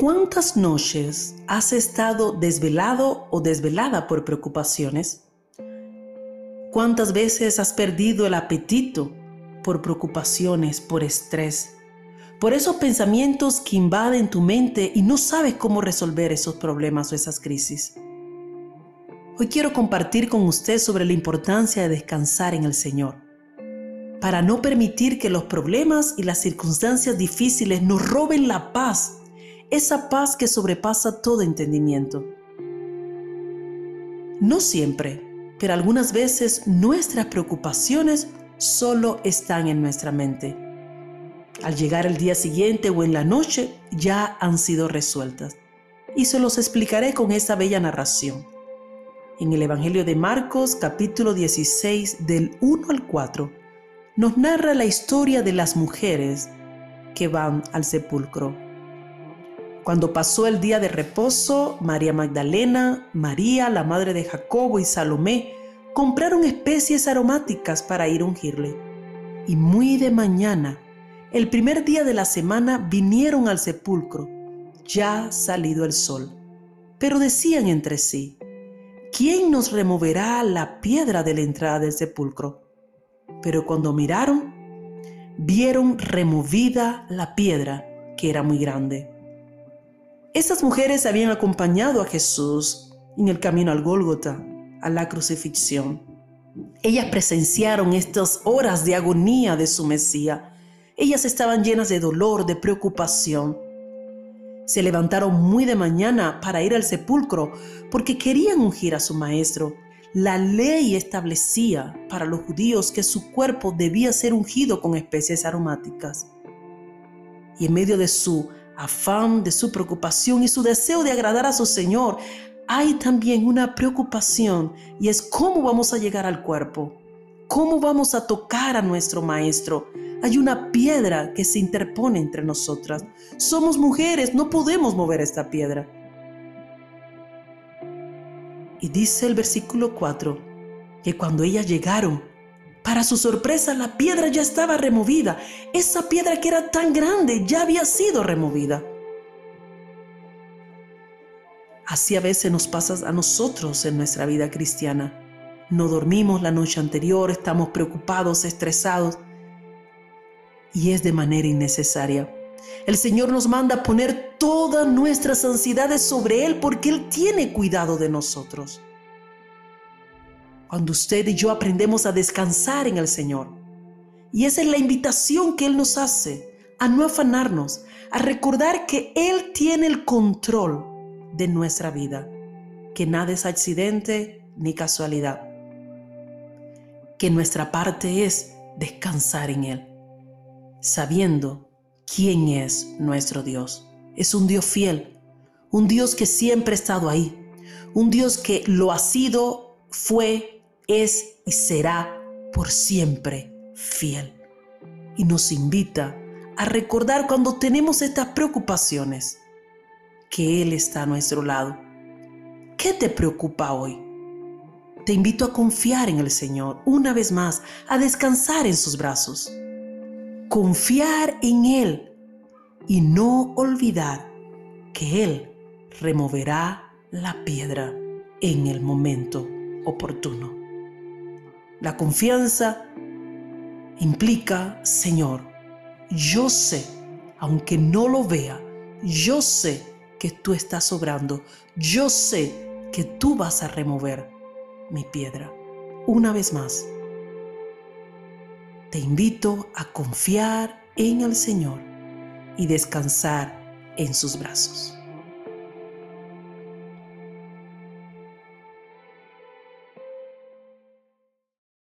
¿Cuántas noches has estado desvelado o desvelada por preocupaciones? ¿Cuántas veces has perdido el apetito por preocupaciones, por estrés, por esos pensamientos que invaden tu mente y no sabes cómo resolver esos problemas o esas crisis? Hoy quiero compartir con usted sobre la importancia de descansar en el Señor, para no permitir que los problemas y las circunstancias difíciles nos roben la paz esa paz que sobrepasa todo entendimiento. No siempre, pero algunas veces nuestras preocupaciones solo están en nuestra mente. Al llegar el día siguiente o en la noche ya han sido resueltas. Y se los explicaré con esta bella narración. En el Evangelio de Marcos capítulo 16 del 1 al 4 nos narra la historia de las mujeres que van al sepulcro. Cuando pasó el día de reposo, María Magdalena, María, la madre de Jacobo y Salomé compraron especies aromáticas para ir a ungirle. Y muy de mañana, el primer día de la semana, vinieron al sepulcro, ya salido el sol. Pero decían entre sí, ¿quién nos removerá la piedra de la entrada del sepulcro? Pero cuando miraron, vieron removida la piedra, que era muy grande. Estas mujeres habían acompañado a Jesús en el camino al Gólgota, a la crucifixión. Ellas presenciaron estas horas de agonía de su Mesías. Ellas estaban llenas de dolor, de preocupación. Se levantaron muy de mañana para ir al sepulcro porque querían ungir a su maestro. La ley establecía para los judíos que su cuerpo debía ser ungido con especies aromáticas. Y en medio de su afán, de su preocupación y su deseo de agradar a su Señor, hay también una preocupación y es cómo vamos a llegar al cuerpo, cómo vamos a tocar a nuestro Maestro. Hay una piedra que se interpone entre nosotras. Somos mujeres, no podemos mover esta piedra. Y dice el versículo 4 que cuando ellas llegaron, para su sorpresa, la piedra ya estaba removida. Esa piedra que era tan grande ya había sido removida. Así a veces nos pasa a nosotros en nuestra vida cristiana. No dormimos la noche anterior, estamos preocupados, estresados. Y es de manera innecesaria. El Señor nos manda poner todas nuestras ansiedades sobre Él porque Él tiene cuidado de nosotros cuando usted y yo aprendemos a descansar en el Señor. Y esa es la invitación que Él nos hace, a no afanarnos, a recordar que Él tiene el control de nuestra vida, que nada es accidente ni casualidad, que nuestra parte es descansar en Él, sabiendo quién es nuestro Dios. Es un Dios fiel, un Dios que siempre ha estado ahí, un Dios que lo ha sido, fue es y será por siempre fiel. Y nos invita a recordar cuando tenemos estas preocupaciones que Él está a nuestro lado. ¿Qué te preocupa hoy? Te invito a confiar en el Señor una vez más, a descansar en sus brazos. Confiar en Él y no olvidar que Él removerá la piedra en el momento oportuno. La confianza implica, Señor, yo sé, aunque no lo vea, yo sé que tú estás obrando, yo sé que tú vas a remover mi piedra. Una vez más, te invito a confiar en el Señor y descansar en sus brazos.